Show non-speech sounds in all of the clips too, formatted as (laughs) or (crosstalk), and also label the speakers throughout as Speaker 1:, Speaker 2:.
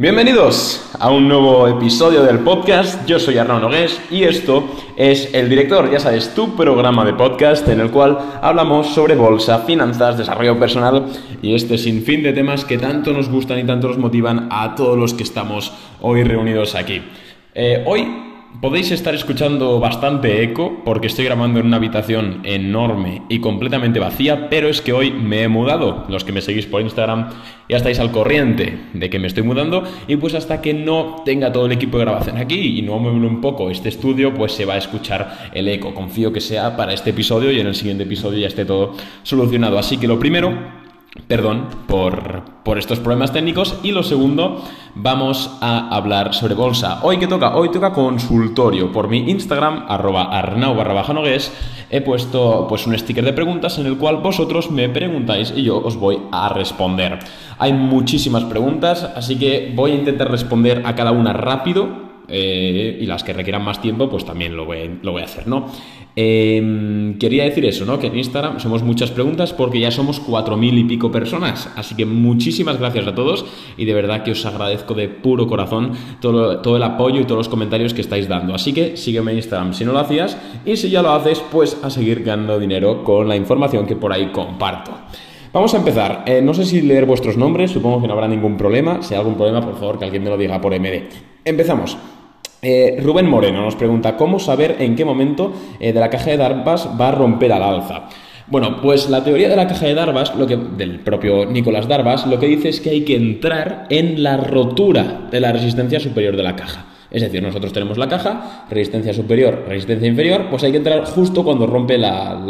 Speaker 1: Bienvenidos a un nuevo episodio del podcast. Yo soy Arnaud Nogués y esto es El Director, ya sabes, tu programa de podcast en el cual hablamos sobre bolsa, finanzas, desarrollo personal y este sinfín de temas que tanto nos gustan y tanto nos motivan a todos los que estamos hoy reunidos aquí. Eh, hoy Podéis estar escuchando bastante eco porque estoy grabando en una habitación enorme y completamente vacía, pero es que hoy me he mudado. Los que me seguís por Instagram ya estáis al corriente de que me estoy mudando y pues hasta que no tenga todo el equipo de grabación aquí y no muevo un poco este estudio, pues se va a escuchar el eco. Confío que sea para este episodio y en el siguiente episodio ya esté todo solucionado. Así que lo primero Perdón por, estos problemas técnicos. Y lo segundo, vamos a hablar sobre bolsa. Hoy que toca, hoy toca consultorio. Por mi Instagram, arroba arnau barra he puesto pues un sticker de preguntas en el cual vosotros me preguntáis y yo os voy a responder. Hay muchísimas preguntas, así que voy a intentar responder a cada una rápido eh, y las que requieran más tiempo, pues también lo voy, a hacer, ¿no? Em, quería decir eso, ¿no? Que en Instagram somos muchas preguntas porque ya somos cuatro mil y pico personas. Así que muchísimas gracias a todos y de verdad que os agradezco de puro corazón todo, todo el apoyo y todos los comentarios que estáis dando. Así que sígueme en Instagram si no lo hacías y si ya lo haces, pues a seguir ganando dinero con la información que por ahí comparto. Vamos a empezar. Eh, no sé si leer vuestros nombres, supongo que no habrá ningún problema. Si hay algún problema, por favor, que alguien me lo diga por MD. Empezamos. Eh, Rubén Moreno nos pregunta cómo saber en qué momento eh, de la caja de Darvas va a romper al alza. Bueno, pues la teoría de la caja de Darvas, lo que, del propio Nicolás Darvas, lo que dice es que hay que entrar en la rotura de la resistencia superior de la caja. Es decir, nosotros tenemos la caja, resistencia superior, resistencia inferior, pues hay que entrar justo cuando rompe la,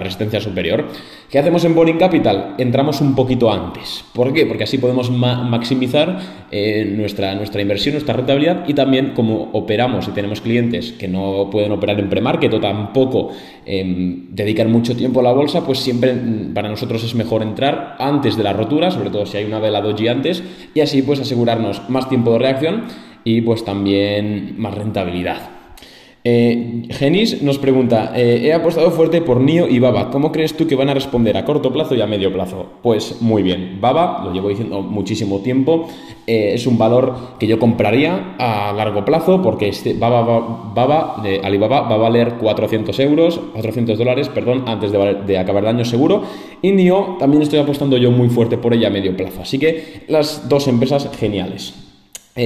Speaker 1: resistencia superior. ¿Qué hacemos en Boring Capital? Entramos un poquito antes. ¿Por qué? Porque así podemos maximizar eh, nuestra, nuestra inversión, nuestra rentabilidad y también como operamos y tenemos clientes que no pueden operar en premarket o tampoco em, dedican mucho tiempo a la bolsa, pues siempre mm, para nosotros es mejor entrar antes de la rotura, sobre todo si hay una vela doji antes, y así pues asegurarnos más tiempo de reacción y pues también más rentabilidad. Eh, Genis nos pregunta, eh, he apostado fuerte por NIO y Baba, ¿cómo crees tú que van a responder a corto plazo y a medio plazo? Pues muy bien, Baba, lo llevo diciendo muchísimo tiempo, eh, es un valor que yo compraría a largo plazo porque este Baba, de Alibaba va a valer 400 euros, 400 dólares, perdón, antes de, de acabar el año seguro y NIO también estoy apostando yo muy fuerte por ella a medio plazo, así que las dos empresas geniales.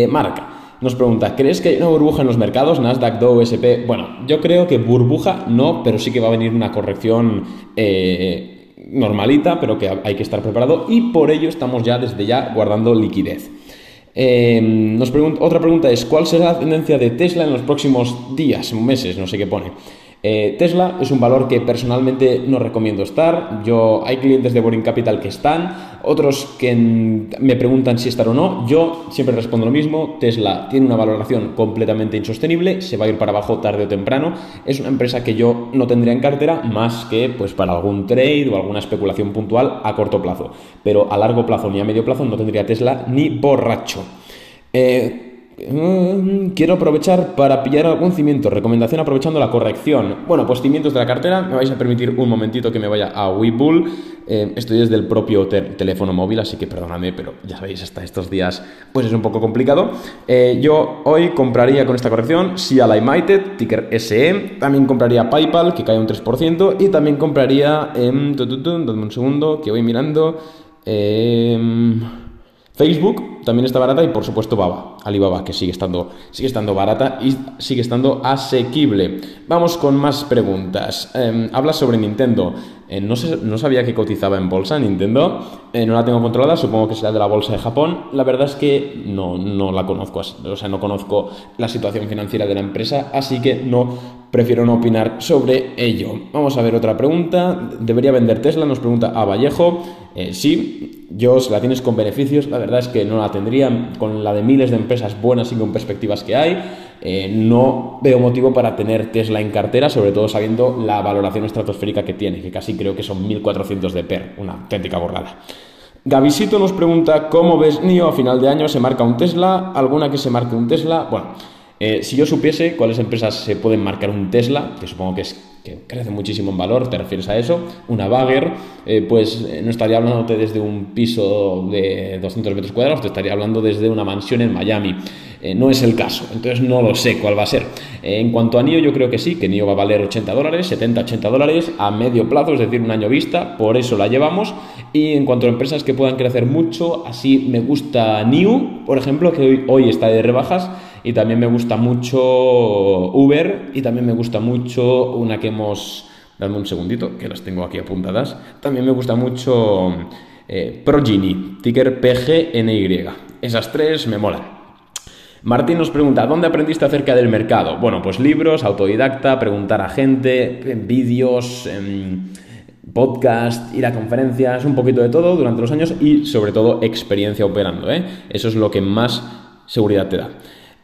Speaker 1: Marca nos pregunta, ¿crees que hay una burbuja en los mercados? Nasdaq, Dow, SP. Bueno, yo creo que burbuja no, pero sí que va a venir una corrección eh, normalita, pero que hay que estar preparado y por ello estamos ya desde ya guardando liquidez. Eh, nos otra pregunta es, ¿cuál será la tendencia de Tesla en los próximos días, meses? No sé qué pone. Eh, Tesla es un valor que personalmente no recomiendo estar. Yo hay clientes de Boring Capital que están, otros que me preguntan si estar o no. Yo siempre respondo lo mismo. Tesla tiene una valoración completamente insostenible, se va a ir para abajo tarde o temprano. Es una empresa que yo no tendría en cartera más que pues para algún trade o alguna especulación puntual a corto plazo. Pero a largo plazo ni a medio plazo no tendría Tesla ni borracho. Eh, quiero aprovechar para pillar algún cimiento. Recomendación aprovechando la corrección. Bueno, pues cimientos de la cartera. Me vais a permitir un momentito que me vaya a Webull. Eh, estoy desde el propio teléfono móvil, así que perdóname, pero ya sabéis, hasta estos días pues es un poco complicado. Eh, yo hoy compraría con esta corrección Sia United, ticker SE. También compraría PayPal, que cae un 3%. Y también compraría... Eh, un segundo, que voy mirando. Eh, Facebook también está barata y por supuesto Baba, Alibaba, que sigue estando, sigue estando barata y sigue estando asequible. Vamos con más preguntas. Em, habla sobre Nintendo. Eh, no, no, sabía que cotizaba en bolsa Nintendo. Eh, no la tengo controlada, supongo que será de la bolsa de Japón. La verdad es que no, no la conozco, o sea, no conozco la situación financiera de la empresa, así que no prefiero no opinar sobre ello. Vamos a ver otra pregunta. ¿Debería vender Tesla? Nos pregunta a Vallejo. Eh, sí, yo si la tienes con beneficios, la verdad es que no la tendría. Con la de miles de empresas buenas y con perspectivas que hay, eh, no veo motivo para tener Tesla en cartera, sobre todo sabiendo la valoración estratosférica que tiene, que casi creo que son 1.400 de PER, una auténtica borrada. Gavisito nos pregunta cómo ves NIO a final de año, ¿se marca un Tesla? ¿Alguna que se marque un Tesla? Bueno, Eh, si yo supiese cuáles empresas se pueden marcar un Tesla, que supongo que es que crece muchísimo en valor, te refieres a eso, una bagger, eh, pues eh, no estaría hablándote desde un piso de 200 metros cuadrados, te estaría hablando desde una mansión en Miami. No es el caso, entonces no lo sé cuál va a ser. en cuanto a NIO, yo creo que sí, que NIO va a valer 80 dólares, 70, 80 dólares a medio plazo, es decir, un año vista, por eso la llevamos. Y en cuanto a empresas que puedan crecer mucho, así me gusta NIO, por ejemplo, que hoy está de rebajas y también me gusta mucho Uber y también me gusta mucho una que hemos... Dame un segundito, que las tengo aquí apuntadas. También me gusta mucho eh, Progeny, ticker PGNY. Esas tres me molan. Martín nos pregunta, ¿dónde aprendiste acerca del mercado? Bueno, pues libros, autodidacta, preguntar a gente, vídeos, podcast, ir a conferencias, un poquito de todo durante los años y sobre todo experiencia operando. ¿eh? Eso es lo que más seguridad te da.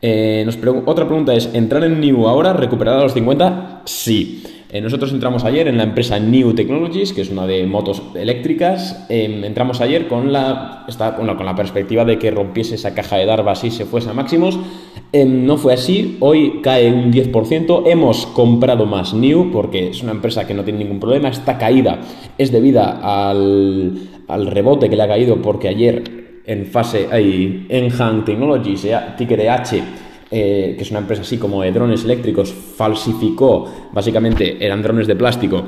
Speaker 1: Eh, otra pregunta es, ¿entrar en New ahora, recuperar a los 50? Sí. Eh, nosotros entramos ayer en la empresa New Technologies, que es una de motos eléctricas. Em, entramos ayer con la, con la perspectiva de que rompiese esa caja de Darvas y se fuese a máximos. Em, no fue así, hoy cae un 10%. Hemos comprado más New porque es una empresa que no tiene ningún problema. Esta caída es debida al, al rebote que le ha caído porque ayer en fase ahí, Enhang Technologies, eh, ticker H, eh, que es una empresa así como de drones eléctricos, falsificó, básicamente eran drones de plástico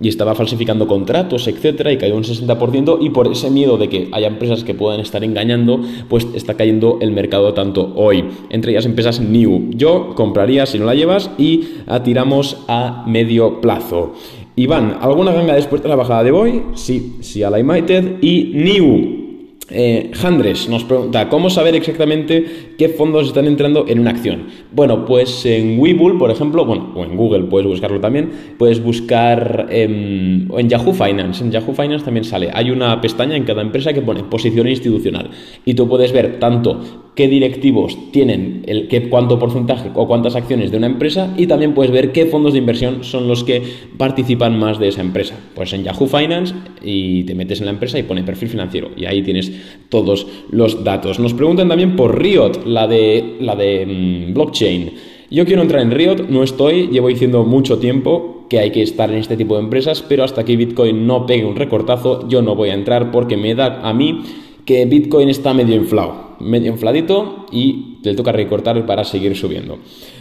Speaker 1: y estaba falsificando contratos, etcétera, y cayó un 60%, y por ese miedo de que haya empresas que puedan estar engañando, pues está cayendo el mercado tanto hoy. Entre ellas empresas New. Yo compraría si no la llevas y atiramos a medio plazo. Iván, ¿alguna ganga después de la bajada de hoy? Sí, sí a la United y New. Eh, Handres nos pregunta, ¿cómo saber exactamente qué fondos están entrando en una acción? Bueno, pues en Webull, por ejemplo, bueno, o en Google puedes buscarlo también, puedes buscar en, en Yahoo Finance, en Yahoo Finance también sale, hay una pestaña en cada empresa que pone posición institucional y tú puedes ver tanto qué directivos tienen el qué, cuánto porcentaje o cuántas acciones de una empresa y también puedes ver qué fondos de inversión son los que participan más de esa empresa. Pues en Yahoo Finance y te metes en la empresa y pone perfil financiero y ahí tienes todos los datos. Nos preguntan también por Riot, la de, la de mm, blockchain. Yo quiero entrar en Riot, no estoy, llevo diciendo mucho tiempo que hay que estar en este tipo de empresas, pero hasta que Bitcoin no pegue un recortazo, yo no voy a entrar porque me da a mí que Bitcoin está medio inflado, medio infladito y le toca recortar para seguir subiendo.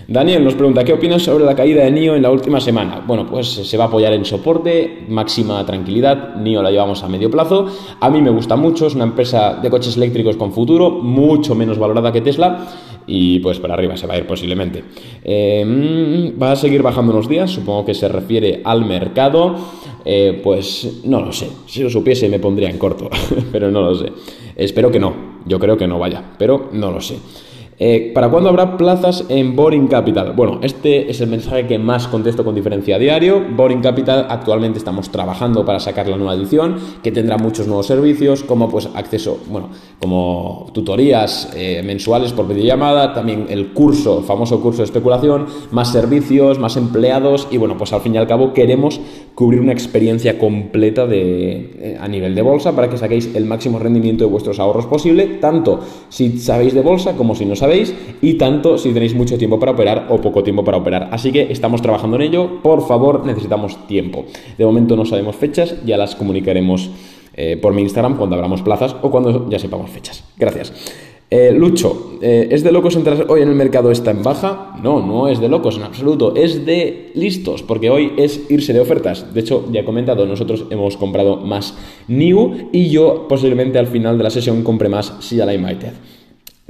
Speaker 1: Daniel nos pregunta, ¿qué opinas sobre la caída de NIO en la última semana? Bueno, pues se va a apoyar en soporte, máxima tranquilidad, NIO la llevamos a medio plazo, a mí me gusta mucho, es una empresa de coches eléctricos con futuro, mucho menos valorada que Tesla y pues para arriba se va a ir posiblemente. Em, va a seguir bajando unos días, supongo que se refiere al mercado, eh, pues no lo sé, si lo supiese me pondría en corto, (laughs) pero no lo sé. Espero que no, yo creo que no vaya, pero no lo sé. Eh, ¿Para cuándo habrá plazas en Boring Capital? Bueno, este es el mensaje que más contesto con diferencia diario. Boring Capital actualmente estamos trabajando para sacar la nueva edición, que tendrá muchos nuevos servicios, como pues acceso, bueno, como tutorías eh, mensuales por videollamada, también el curso, el famoso curso de especulación, más servicios, más empleados y bueno, pues al fin y al cabo queremos cubrir una experiencia completa de, eh, a nivel de bolsa para que saquéis el máximo rendimiento de vuestros ahorros posible, tanto si sabéis de bolsa como si no sabéis y tanto si tenéis mucho tiempo para operar o poco tiempo para operar. Así que estamos trabajando en ello, por favor necesitamos tiempo. De momento no sabemos fechas, ya las comunicaremos eh, por mi Instagram cuando abramos plazas o cuando ya sepamos fechas. Gracias. Eh, Lucho, eh, ¿es de locos entrar hoy en el mercado está en baja? No, no es de locos en absoluto, es de listos, porque hoy es irse de ofertas. De hecho, ya he comentado, nosotros hemos comprado más New y yo posiblemente al final de la sesión compre más CLI United.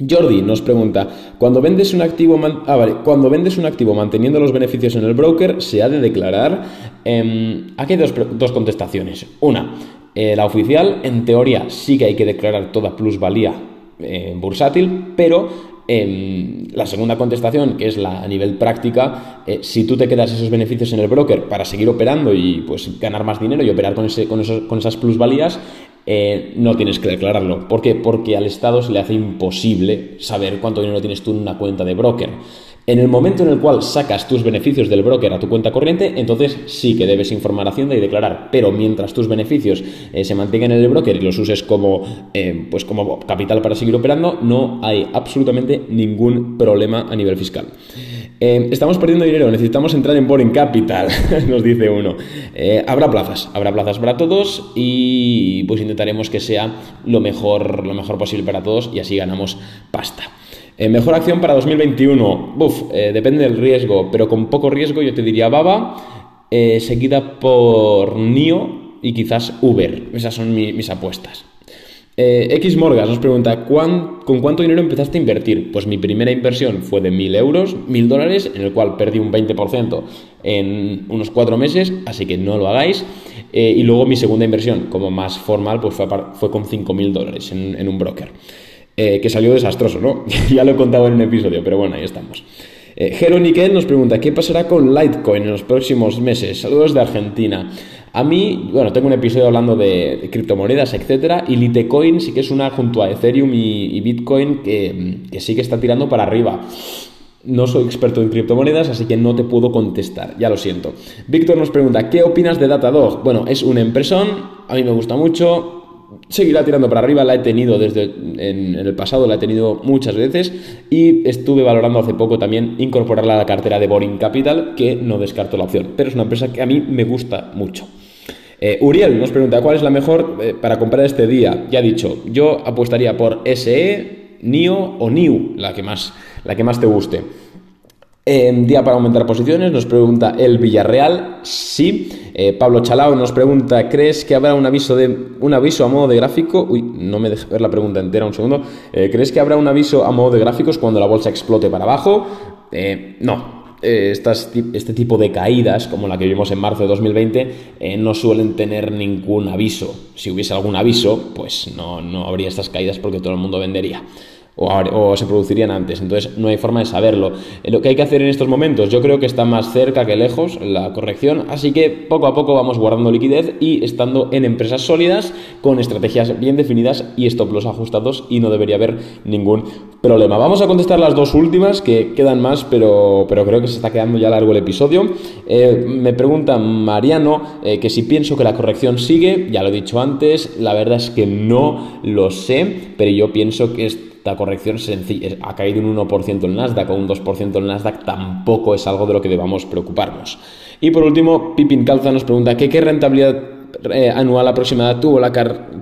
Speaker 1: Jordi nos pregunta, cuando vendes un activo, ah, cuando vendes un activo manteniendo los beneficios en el broker, ¿se ha de declarar? Em, aquí hay dos, contestaciones. Una, eh, la oficial, en teoría sí que hay que declarar toda plusvalía eh, bursátil, pero em, la segunda contestación, que es la a nivel práctica, eh, si tú te quedas esos beneficios en el broker para seguir operando y pues ganar más dinero y operar con, ese, con, con esas plusvalías, eh, no tienes que declararlo. ¿Por qué? Porque al Estado se le hace imposible saber cuánto dinero tienes tú en una cuenta de broker. En el momento en el cual sacas tus beneficios del broker a tu cuenta corriente, entonces sí que debes informar a Hacienda y declarar. Pero mientras tus beneficios eh, se mantengan en el broker y los uses como, eh, pues como capital para seguir operando, no hay absolutamente ningún problema a nivel fiscal. Eh, estamos perdiendo dinero, necesitamos entrar en Boring Capital, (laughs) nos dice uno. habrá plazas, habrá plazas para todos y pues intentaremos que sea lo mejor, lo mejor posible para todos y así ganamos pasta. Eh, mejor acción para 2021. Buf, eh, depende del riesgo, pero con poco riesgo yo te diría Baba, eh, seguida por NIO y quizás Uber. Esas son mis apuestas. X Morgas nos pregunta, ¿con cuánto dinero empezaste a invertir? Pues mi primera inversión fue de 1.000 euros, 1.000 dólares, en el cual perdí un 20% en unos cuatro meses, así que no lo hagáis. y luego mi segunda inversión, como más formal, pues fue, fue con 5.000 dólares en un broker. Eh, que salió desastroso, ¿no? (laughs) ya lo he contado en un episodio, pero bueno, ahí estamos. Eh, nos pregunta, ¿qué pasará con Litecoin en los próximos meses? Saludos de Argentina. A mí, bueno, tengo un episodio hablando de, criptomonedas, etcétera, y Litecoin sí que es una junto a Ethereum y, Bitcoin que, que, sí que está tirando para arriba. No soy experto en criptomonedas, así que no te puedo contestar, ya lo siento. Víctor nos pregunta, ¿qué opinas de Datadog? Bueno, es un empresón, a mí me gusta mucho, seguirá tirando para arriba, la he tenido desde en, el pasado, la he tenido muchas veces y estuve valorando hace poco también incorporarla a la cartera de Boring Capital, que no descarto la opción, pero es una empresa que a mí me gusta mucho. Eh, Uriel nos pregunta, ¿cuál es la mejor eh, para comprar este día? Ya he dicho, yo apostaría por SE, NIO o NIU, la que más, la que más te guste. Día para aumentar posiciones, nos pregunta el Villarreal, sí. Eh, Pablo Chalao nos pregunta, ¿crees que habrá un aviso, de, un aviso a modo de gráfico? Uy, no me deja ver la pregunta entera, un segundo. Eh, ¿Crees que habrá un aviso a modo de gráficos cuando la bolsa explote para abajo? Eh, no, este tipo de caídas, como la que vimos en marzo de 2020, no suelen tener ningún aviso. Si hubiese algún aviso, pues no, no habría estas caídas porque todo el mundo vendería o, se producirían antes. Entonces no hay forma de saberlo. Eh, lo que hay que hacer en estos momentos, yo creo que está más cerca que lejos la corrección, así que poco a poco vamos guardando liquidez y estando en empresas sólidas con estrategias bien definidas y stop loss ajustados y no debería haber ningún problema. Vamos a contestar las dos últimas que quedan más, pero, pero creo que se está quedando ya largo el episodio. Eh, me pregunta Mariano eh, que si pienso que la corrección sigue, ya lo he dicho antes, la verdad es que no lo sé, pero yo pienso que es esta corrección sencilla, ha caído un 1% en Nasdaq o un 2% en Nasdaq, tampoco es algo de lo que debamos preocuparnos. Y por último, Pipin Calza nos pregunta ¿qué, qué rentabilidad eh, anual aproximada tuvo la,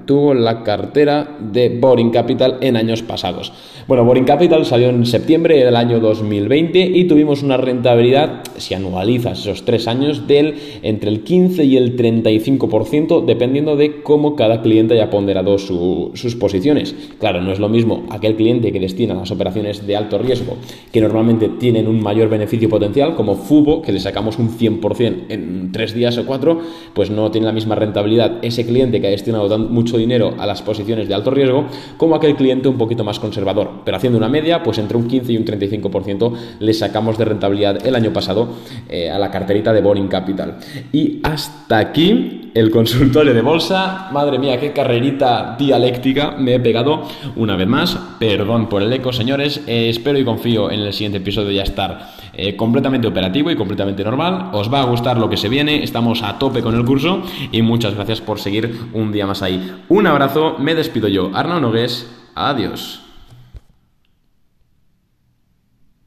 Speaker 1: tuvo la cartera de Boring Capital en años pasados. Bueno, Boring Capital salió en septiembre del año 2020 y tuvimos una rentabilidad, si anualizas esos tres años, del entre el 15 y el 35%, dependiendo de cómo cada cliente haya ponderado sus posiciones. Claro, no es lo mismo aquel cliente que destina las operaciones de alto riesgo, que normalmente tienen un mayor beneficio potencial, como Fubo, que le sacamos un 100% en tres días o cuatro, pues no tiene la misma rentabilidad ese cliente que ha destinado mucho dinero a las posiciones de alto riesgo, como aquel cliente un poquito más conservador pero haciendo una media, pues entre un 15 y un 35% le sacamos de rentabilidad el año pasado eh, a la carterita de Boring Capital. Y hasta aquí el consultorio de bolsa. Madre mía, qué carrerita dialéctica me he pegado una vez más. Perdón por el eco, señores. Eh, espero y confío en el siguiente episodio ya estar eh, completamente operativo y completamente normal. Os va a gustar lo que se viene. Estamos a tope con el curso y muchas gracias por seguir un día más ahí. Un abrazo, me despido yo, Arnaud Nogués. Adiós.